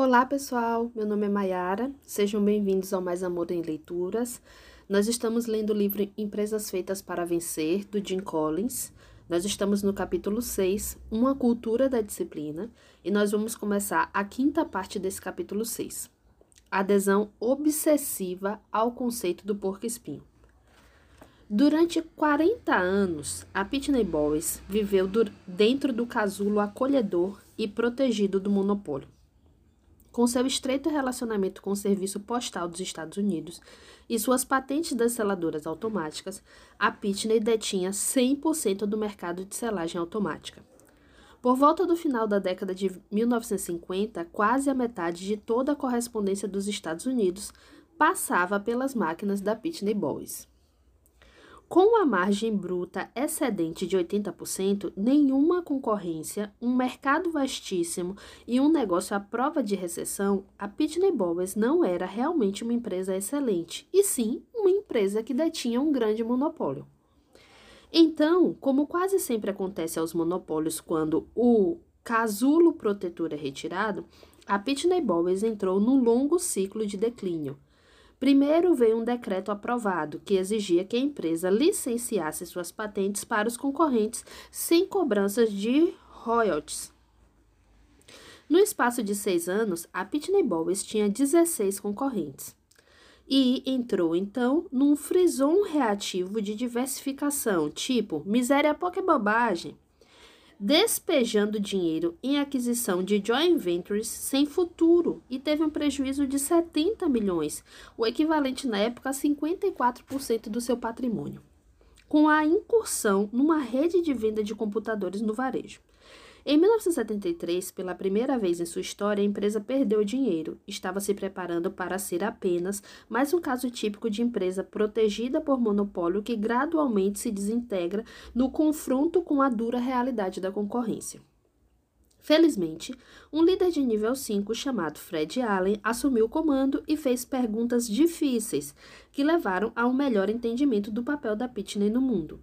Olá, pessoal. Meu nome é Mayara. Sejam bem-vindos ao Mais Amor em Leituras. Nós estamos lendo o livro Empresas Feitas para Vencer, do Jim Collins. Nós estamos no capítulo 6, Uma Cultura da Disciplina, e nós vamos começar a quinta parte desse capítulo 6. Adesão obsessiva ao conceito do porco-espinho. Durante 40 anos, a Pitney Bowes viveu dentro do casulo acolhedor e protegido do monopólio. Com seu estreito relacionamento com o Serviço Postal dos Estados Unidos e suas patentes das seladoras automáticas, a Pitney detinha 100% do mercado de selagem automática. Por volta do final da década de 1950, quase a metade de toda a correspondência dos Estados Unidos passava pelas máquinas da Pitney Bowes. Com a margem bruta excedente de 80%, nenhuma concorrência, um mercado vastíssimo e um negócio à prova de recessão, a Pitney Bowes não era realmente uma empresa excelente, e sim uma empresa que detinha um grande monopólio. Então, como quase sempre acontece aos monopólios quando o casulo protetor é retirado, a Pitney Bowes entrou num longo ciclo de declínio. Primeiro veio um decreto aprovado que exigia que a empresa licenciasse suas patentes para os concorrentes sem cobranças de royalties. No espaço de seis anos, a Pitney Bowes tinha 16 concorrentes e entrou então num frison reativo de diversificação, tipo miséria pouca é bobagem despejando dinheiro em aquisição de joint ventures sem futuro e teve um prejuízo de 70 milhões, o equivalente na época a 54% do seu patrimônio, com a incursão numa rede de venda de computadores no varejo. Em 1973, pela primeira vez em sua história, a empresa perdeu dinheiro. Estava se preparando para ser apenas mais um caso típico de empresa protegida por monopólio que gradualmente se desintegra no confronto com a dura realidade da concorrência. Felizmente, um líder de nível 5 chamado Fred Allen assumiu o comando e fez perguntas difíceis que levaram a um melhor entendimento do papel da Pitney no mundo.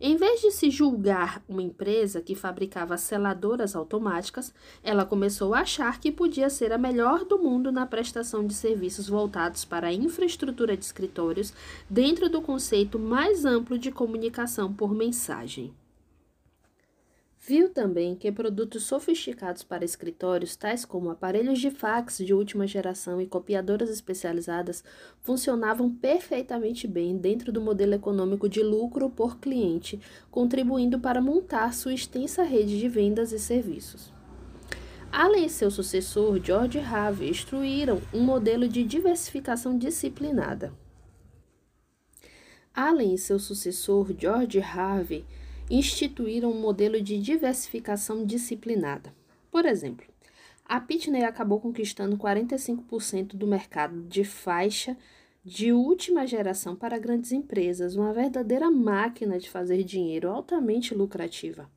Em vez de se julgar uma empresa que fabricava seladoras automáticas, ela começou a achar que podia ser a melhor do mundo na prestação de serviços voltados para a infraestrutura de escritórios dentro do conceito mais amplo de comunicação por mensagem. Viu também que produtos sofisticados para escritórios, tais como aparelhos de fax de última geração e copiadoras especializadas, funcionavam perfeitamente bem dentro do modelo econômico de lucro por cliente, contribuindo para montar sua extensa rede de vendas e serviços. Allen e seu sucessor, George Harvey, instruíram um modelo de diversificação disciplinada. Allen e seu sucessor, George Harvey, instituíram um modelo de diversificação disciplinada. Por exemplo, a Pitney acabou conquistando 45% do mercado de faixa de última geração para grandes empresas, uma verdadeira máquina de fazer dinheiro altamente lucrativa.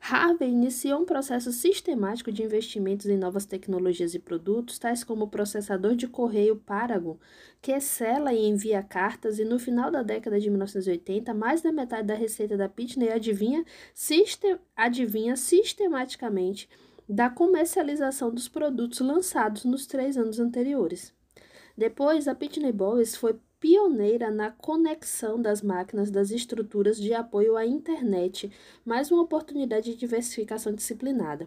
Harvey iniciou um processo sistemático de investimentos em novas tecnologias e produtos, tais como o processador de correio Paragon, que sela e envia cartas, e no final da década de 1980, mais da metade da receita da Pitney adivinha, sistem, adivinha sistematicamente da comercialização dos produtos lançados nos três anos anteriores. Depois, a Pitney Bowes foi pioneira na conexão das máquinas das estruturas de apoio à internet, mais uma oportunidade de diversificação disciplinada.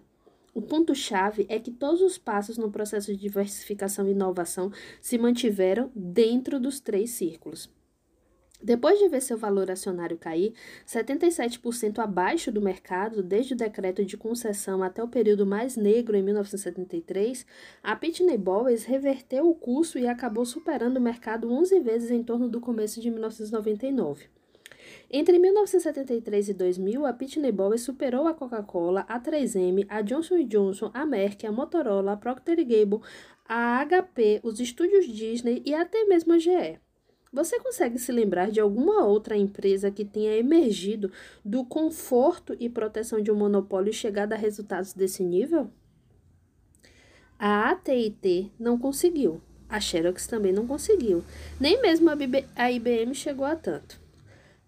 O ponto-chave é que todos os passos no processo de diversificação e inovação se mantiveram dentro dos três círculos. Depois de ver seu valor acionário cair 77% abaixo do mercado desde o decreto de concessão até o período mais negro em 1973, a Pitney Bowes reverteu o curso e acabou superando o mercado 11 vezes em torno do começo de 1999. Entre 1973 e 2000, a Pitney Bowes superou a Coca-Cola, a 3M, a Johnson Johnson, a Merck, a Motorola, a Procter Gamble, a HP, os estúdios Disney e até mesmo a GE. Você consegue se lembrar de alguma outra empresa que tenha emergido do conforto e proteção de um monopólio e chegado a resultados desse nível? A AT&T não conseguiu. A Xerox também não conseguiu. Nem mesmo a IBM chegou a tanto.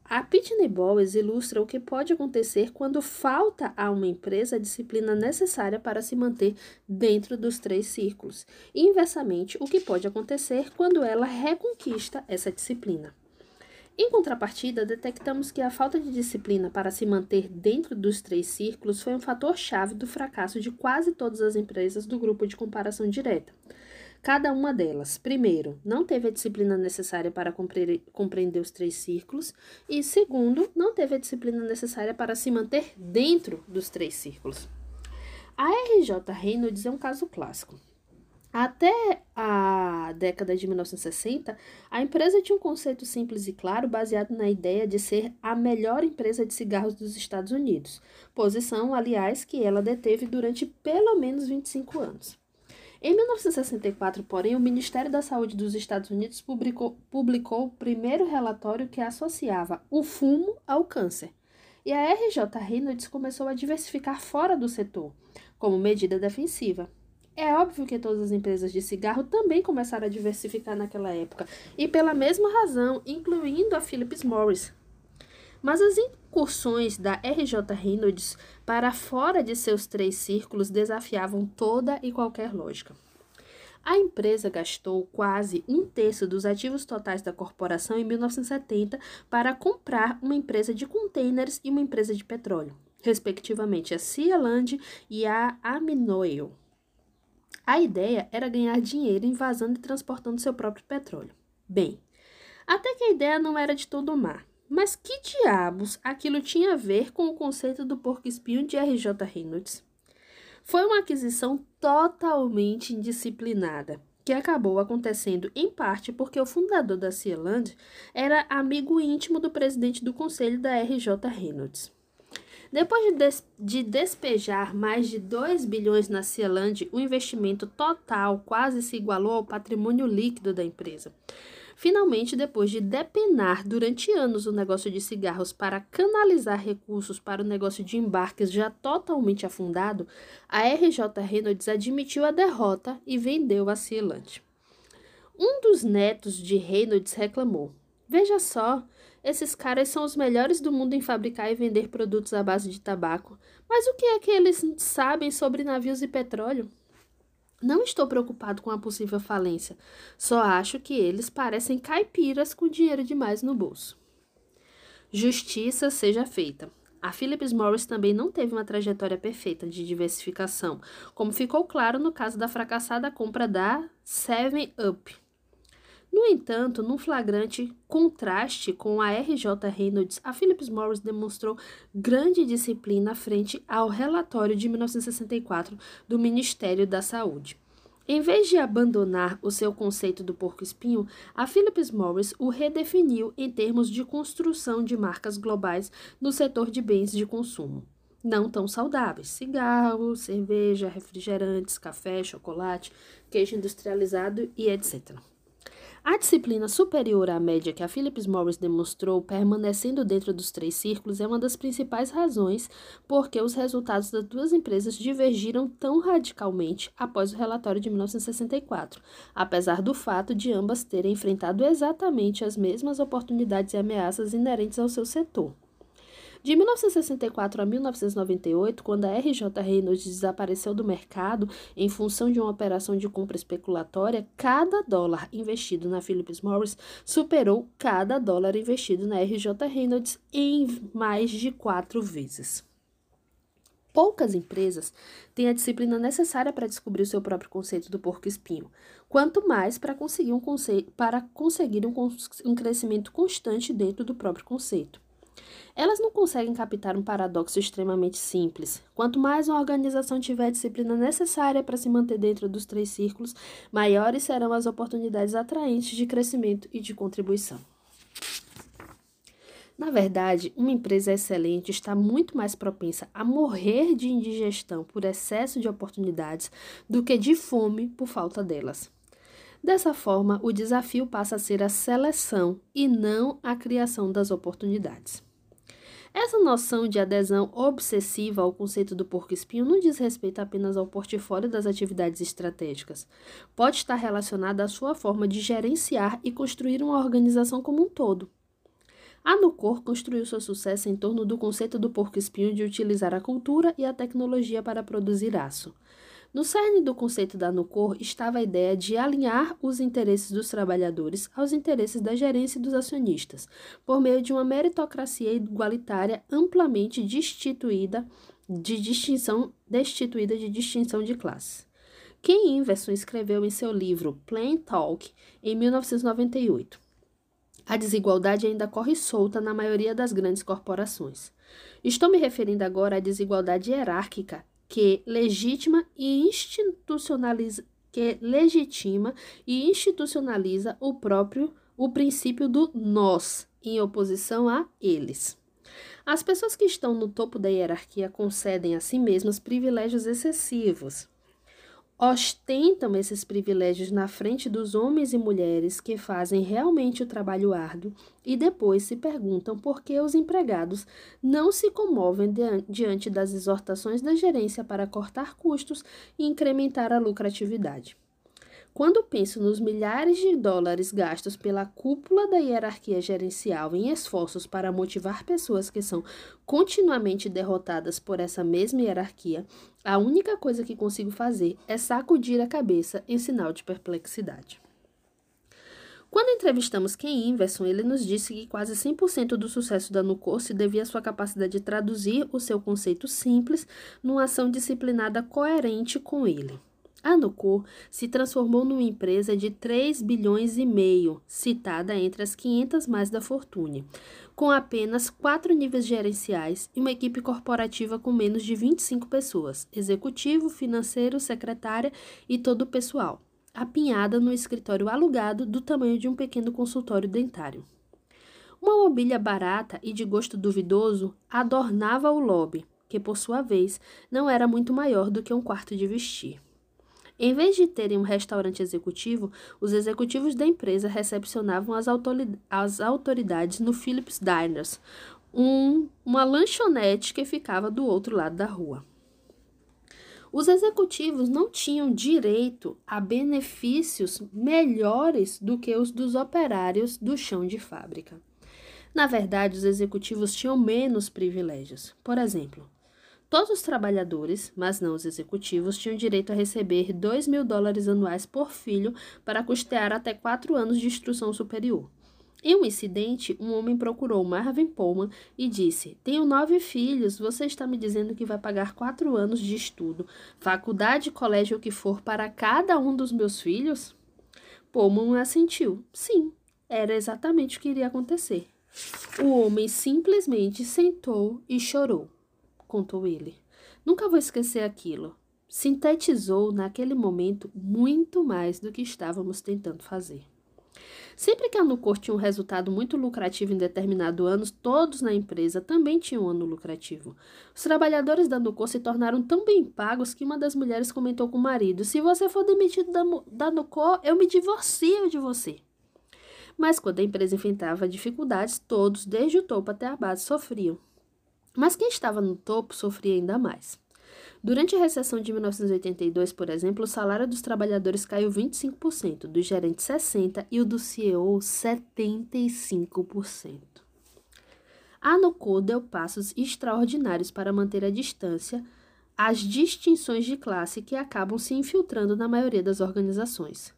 A Pitney Bowes ilustra o que pode acontecer quando falta a uma empresa a disciplina necessária para se manter dentro dos três círculos, e inversamente o que pode acontecer quando ela reconquista essa disciplina. Em contrapartida, detectamos que a falta de disciplina para se manter dentro dos três círculos foi um fator chave do fracasso de quase todas as empresas do grupo de comparação direta. Cada uma delas, primeiro, não teve a disciplina necessária para compreender os três círculos, e segundo, não teve a disciplina necessária para se manter dentro dos três círculos. A RJ Reynolds é um caso clássico. Até a década de 1960, a empresa tinha um conceito simples e claro baseado na ideia de ser a melhor empresa de cigarros dos Estados Unidos, posição, aliás, que ela deteve durante pelo menos 25 anos. Em 1964, porém, o Ministério da Saúde dos Estados Unidos publicou, publicou o primeiro relatório que associava o fumo ao câncer. E a RJ Reynolds começou a diversificar fora do setor, como medida defensiva. É óbvio que todas as empresas de cigarro também começaram a diversificar naquela época, e pela mesma razão, incluindo a Philip Morris. Mas as incursões da RJ Reynolds para fora de seus três círculos desafiavam toda e qualquer lógica. A empresa gastou quase um terço dos ativos totais da corporação em 1970 para comprar uma empresa de containers e uma empresa de petróleo, respectivamente a Cialand e a Aminoil. A ideia era ganhar dinheiro invasando e transportando seu próprio petróleo. Bem, até que a ideia não era de todo má. Mas que diabos aquilo tinha a ver com o conceito do porco-espinho de R.J. Reynolds? Foi uma aquisição totalmente indisciplinada, que acabou acontecendo em parte porque o fundador da Cieland era amigo íntimo do presidente do conselho da RJ Reynolds. Depois de, des de despejar mais de 2 bilhões na Cieland, o investimento total quase se igualou ao patrimônio líquido da empresa. Finalmente, depois de depenar durante anos o negócio de cigarros para canalizar recursos para o negócio de embarques já totalmente afundado, a RJ Reynolds admitiu a derrota e vendeu a Cielant. Um dos netos de Reynolds reclamou: Veja só, esses caras são os melhores do mundo em fabricar e vender produtos à base de tabaco. Mas o que é que eles sabem sobre navios e petróleo? Não estou preocupado com a possível falência, só acho que eles parecem caipiras com dinheiro demais no bolso. Justiça seja feita. A Philips Morris também não teve uma trajetória perfeita de diversificação, como ficou claro no caso da fracassada compra da Seven Up. No entanto, num flagrante contraste com a RJ Reynolds, a Philips Morris demonstrou grande disciplina frente ao relatório de 1964 do Ministério da Saúde. Em vez de abandonar o seu conceito do porco-espinho, a Philips Morris o redefiniu em termos de construção de marcas globais no setor de bens de consumo não tão saudáveis: cigarro, cerveja, refrigerantes, café, chocolate, queijo industrializado e etc. A disciplina superior à média que a Phillips Morris demonstrou permanecendo dentro dos três círculos é uma das principais razões por que os resultados das duas empresas divergiram tão radicalmente após o relatório de 1964, apesar do fato de ambas terem enfrentado exatamente as mesmas oportunidades e ameaças inerentes ao seu setor. De 1964 a 1998, quando a RJ Reynolds desapareceu do mercado em função de uma operação de compra especulatória, cada dólar investido na Phillips Morris superou cada dólar investido na RJ Reynolds em mais de quatro vezes. Poucas empresas têm a disciplina necessária para descobrir o seu próprio conceito do porco-espinho, quanto mais para conseguir um, para conseguir um, um crescimento constante dentro do próprio conceito. Elas não conseguem captar um paradoxo extremamente simples. Quanto mais uma organização tiver a disciplina necessária para se manter dentro dos três círculos, maiores serão as oportunidades atraentes de crescimento e de contribuição. Na verdade, uma empresa excelente está muito mais propensa a morrer de indigestão por excesso de oportunidades do que de fome por falta delas. Dessa forma, o desafio passa a ser a seleção e não a criação das oportunidades. Essa noção de adesão obsessiva ao conceito do porco-espinho não diz respeito apenas ao portfólio das atividades estratégicas. Pode estar relacionada à sua forma de gerenciar e construir uma organização como um todo. A Nucor construiu seu sucesso em torno do conceito do porco-espinho de utilizar a cultura e a tecnologia para produzir aço. No cerne do conceito da Nucor estava a ideia de alinhar os interesses dos trabalhadores aos interesses da gerência e dos acionistas, por meio de uma meritocracia igualitária amplamente destituída de distinção, destituída de distinção de classe. Ken Inverson escreveu em seu livro Plain Talk, em 1998. A desigualdade ainda corre solta na maioria das grandes corporações. Estou me referindo agora à desigualdade hierárquica que legitima e institucionaliza que legitima e institucionaliza o próprio o princípio do nós em oposição a eles. As pessoas que estão no topo da hierarquia concedem a si mesmas privilégios excessivos ostentam esses privilégios na frente dos homens e mulheres que fazem realmente o trabalho árduo e depois se perguntam por que os empregados não se comovem diante das exortações da gerência para cortar custos e incrementar a lucratividade. Quando penso nos milhares de dólares gastos pela cúpula da hierarquia gerencial em esforços para motivar pessoas que são continuamente derrotadas por essa mesma hierarquia, a única coisa que consigo fazer é sacudir a cabeça em sinal de perplexidade. Quando entrevistamos Ken Inverson, ele nos disse que quase 100% do sucesso da Nucor se devia à sua capacidade de traduzir o seu conceito simples numa ação disciplinada coerente com ele. A Nucor se transformou numa empresa de 3 bilhões e meio, citada entre as 500 mais da Fortune, com apenas quatro níveis gerenciais e uma equipe corporativa com menos de 25 pessoas, executivo, financeiro, secretária e todo o pessoal, apinhada no escritório alugado do tamanho de um pequeno consultório dentário. Uma mobília barata e de gosto duvidoso adornava o lobby, que por sua vez não era muito maior do que um quarto de vestir. Em vez de terem um restaurante executivo, os executivos da empresa recepcionavam as, as autoridades no Philips Diners, um, uma lanchonete que ficava do outro lado da rua. Os executivos não tinham direito a benefícios melhores do que os dos operários do chão de fábrica. Na verdade, os executivos tinham menos privilégios. Por exemplo, Todos os trabalhadores, mas não os executivos, tinham direito a receber 2 mil dólares anuais por filho para custear até quatro anos de instrução superior. Em um incidente, um homem procurou Marvin Pullman e disse: Tenho nove filhos, você está me dizendo que vai pagar quatro anos de estudo, faculdade, colégio, o que for, para cada um dos meus filhos? Pullman assentiu: Sim, era exatamente o que iria acontecer. O homem simplesmente sentou e chorou contou ele. Nunca vou esquecer aquilo. Sintetizou naquele momento muito mais do que estávamos tentando fazer. Sempre que a Nucor tinha um resultado muito lucrativo em determinado ano, todos na empresa também tinham um ano lucrativo. Os trabalhadores da Nucor se tornaram tão bem pagos que uma das mulheres comentou com o marido: Se você for demitido da, da Nucor, eu me divorcio de você. Mas quando a empresa enfrentava dificuldades, todos, desde o topo até a base, sofriam. Mas quem estava no topo sofria ainda mais. Durante a recessão de 1982, por exemplo, o salário dos trabalhadores caiu 25%, do gerente 60% e o do CEO 75%. A Nucor deu passos extraordinários para manter a distância às distinções de classe que acabam se infiltrando na maioria das organizações.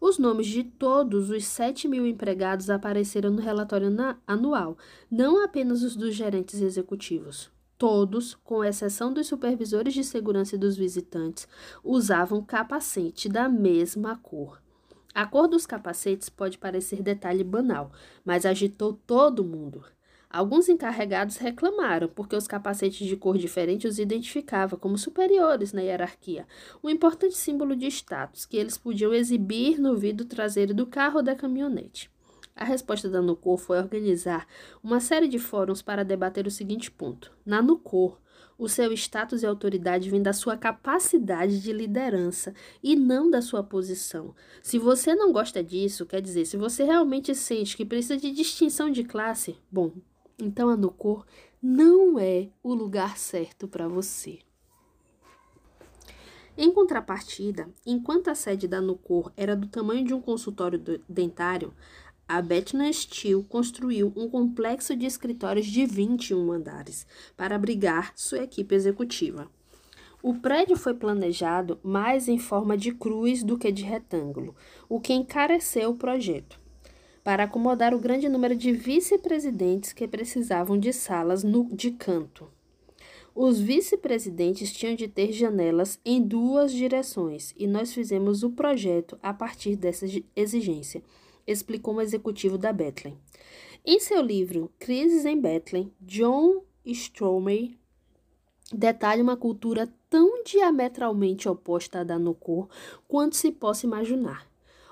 Os nomes de todos os 7 mil empregados apareceram no relatório anual, não apenas os dos gerentes executivos. Todos, com exceção dos supervisores de segurança e dos visitantes, usavam capacete da mesma cor. A cor dos capacetes pode parecer detalhe banal, mas agitou todo mundo. Alguns encarregados reclamaram porque os capacetes de cor diferente os identificava como superiores na hierarquia, um importante símbolo de status que eles podiam exibir no vidro traseiro do carro ou da caminhonete. A resposta da Nucor foi organizar uma série de fóruns para debater o seguinte ponto. Na Nucor, o seu status e autoridade vem da sua capacidade de liderança e não da sua posição. Se você não gosta disso, quer dizer, se você realmente sente que precisa de distinção de classe, bom, então a Nucor não é o lugar certo para você. Em contrapartida, enquanto a sede da Nucor era do tamanho de um consultório dentário, a Bethlehem Steel construiu um complexo de escritórios de 21 andares para abrigar sua equipe executiva. O prédio foi planejado mais em forma de cruz do que de retângulo, o que encareceu o projeto, para acomodar o grande número de vice-presidentes que precisavam de salas no, de canto. Os vice-presidentes tinham de ter janelas em duas direções e nós fizemos o projeto a partir dessa exigência explicou um executivo da Bethlehem. Em seu livro Crises em Bethlehem, John Stromer detalha uma cultura tão diametralmente oposta à da Nocor quanto se possa imaginar.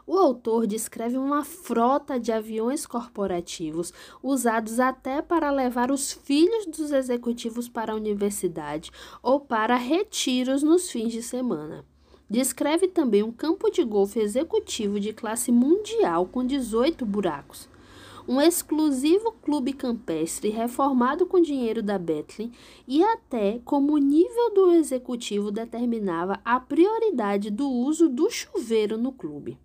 O autor descreve uma frota de aviões corporativos usados até para levar os filhos dos executivos para a universidade ou para retiros nos fins de semana. Descreve também um campo de golfe executivo de classe mundial com 18 buracos. Um exclusivo clube campestre reformado com dinheiro da Bethlehem e até como o nível do executivo determinava a prioridade do uso do chuveiro no clube.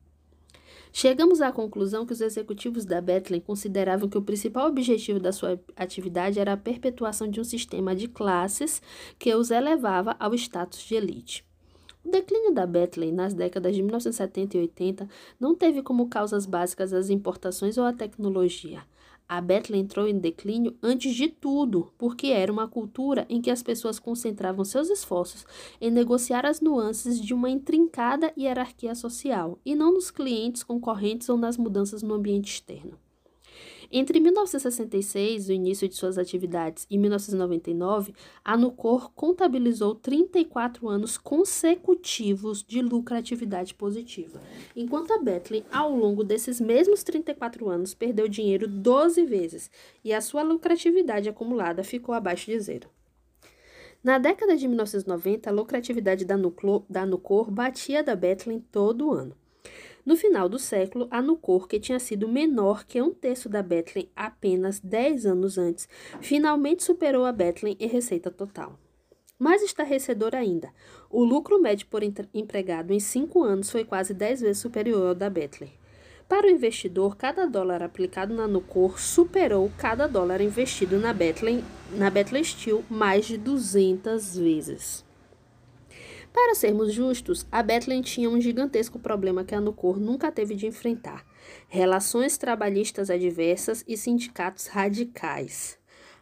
Chegamos à conclusão que os executivos da Bethlehem consideravam que o principal objetivo da sua atividade era a perpetuação de um sistema de classes que os elevava ao status de elite. O declínio da Bethlehem nas décadas de 1970 e 80 não teve como causas básicas as importações ou a tecnologia. A Bethlehem entrou em declínio antes de tudo, porque era uma cultura em que as pessoas concentravam seus esforços em negociar as nuances de uma intrincada hierarquia social, e não nos clientes concorrentes ou nas mudanças no ambiente externo. Entre 1966, o início de suas atividades, e 1999, a Nucor contabilizou 34 anos consecutivos de lucratividade positiva, enquanto a Bethlehem, ao longo desses mesmos 34 anos, perdeu dinheiro 12 vezes e a sua lucratividade acumulada ficou abaixo de zero. Na década de 1990, a lucratividade da, Nucor batia da Bethlehem todo ano. No final do século, a Nucor, que tinha sido menor que um terço da Bethlehem apenas 10 anos antes, finalmente superou a Bethlehem em receita total. Mais estarrecedor ainda, o lucro médio por empregado em cinco anos foi quase 10 vezes superior ao da Bethlehem. Para o investidor, cada dólar aplicado na Nucor superou cada dólar investido na Bethlehem, na Bethlehem Steel mais de 200 vezes. Para sermos justos, a Bethlehem tinha um gigantesco problema que a Nucor nunca teve de enfrentar: relações trabalhistas adversas e sindicatos radicais.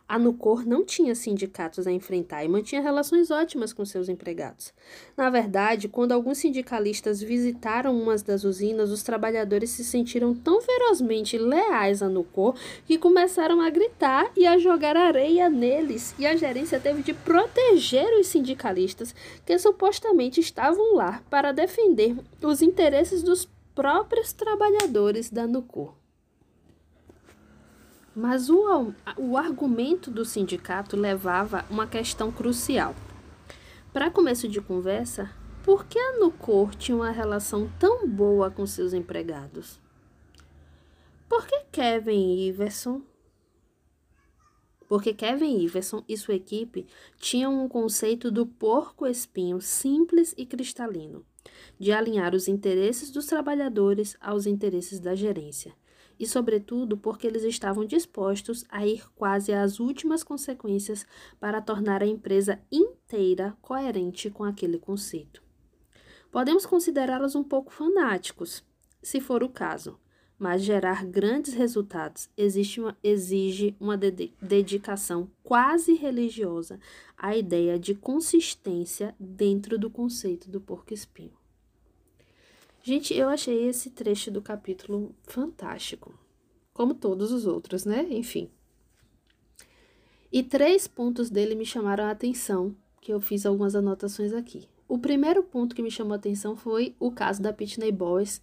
A Nucor não tinha sindicatos a enfrentar e mantinha relações ótimas com seus empregados. Na verdade, quando alguns sindicalistas visitaram umas das usinas, os trabalhadores se sentiram tão ferozmente leais à Nucor que começaram a gritar e a jogar areia neles, e a gerência teve de proteger os sindicalistas que supostamente estavam lá para defender os interesses dos próprios trabalhadores da Nucor. Mas o, o argumento do sindicato levava uma questão crucial. Para começo de conversa, por que a Nucor tinha uma relação tão boa com seus empregados? Por que Kevin Iverson? Porque Kevin Iverson e sua equipe tinham um conceito do porco-espinho simples e cristalino, de alinhar os interesses dos trabalhadores aos interesses da gerência e, sobretudo, porque eles estavam dispostos a ir quase às últimas consequências para tornar a empresa inteira coerente com aquele conceito. Podemos considerá-los um pouco fanáticos, se for o caso, mas gerar grandes resultados uma, exige uma de dedicação quase religiosa à ideia de consistência dentro do conceito do porco-espinho. Gente, eu achei esse trecho do capítulo fantástico, como todos os outros, né? Enfim. E três pontos dele me chamaram a atenção, que eu fiz algumas anotações aqui. O primeiro ponto que me chamou a atenção foi o caso da Pitney Bowes,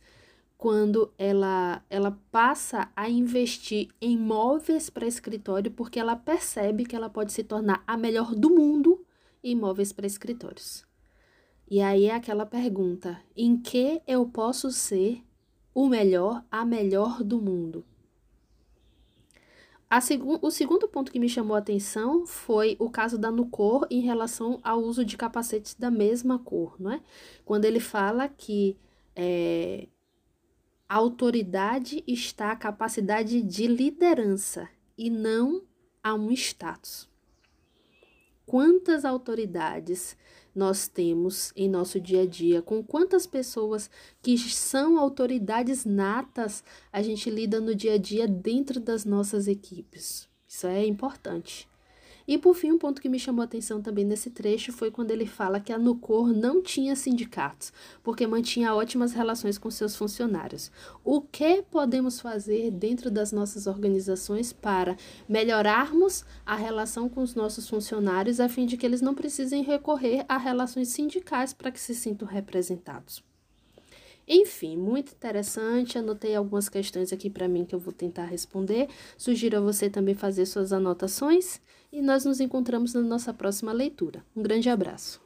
quando ela, ela passa a investir em móveis para escritório porque ela percebe que ela pode se tornar a melhor do mundo em móveis para escritórios. E aí é aquela pergunta: em que eu posso ser o melhor, a melhor do mundo? Segu o segundo ponto que me chamou a atenção foi o caso da Nucor em relação ao uso de capacetes da mesma cor, não é? Quando ele fala que é, a autoridade está a capacidade de liderança e não a um status. Quantas autoridades nós temos em nosso dia a dia, com quantas pessoas que são autoridades natas a gente lida no dia a dia dentro das nossas equipes. Isso é importante. E por fim, um ponto que me chamou a atenção também nesse trecho foi quando ele fala que a Nucor não tinha sindicatos, porque mantinha ótimas relações com seus funcionários. O que podemos fazer dentro das nossas organizações para melhorarmos a relação com os nossos funcionários a fim de que eles não precisem recorrer a relações sindicais para que se sintam representados? Enfim, muito interessante. Anotei algumas questões aqui para mim que eu vou tentar responder. Sugiro a você também fazer suas anotações e nós nos encontramos na nossa próxima leitura. Um grande abraço.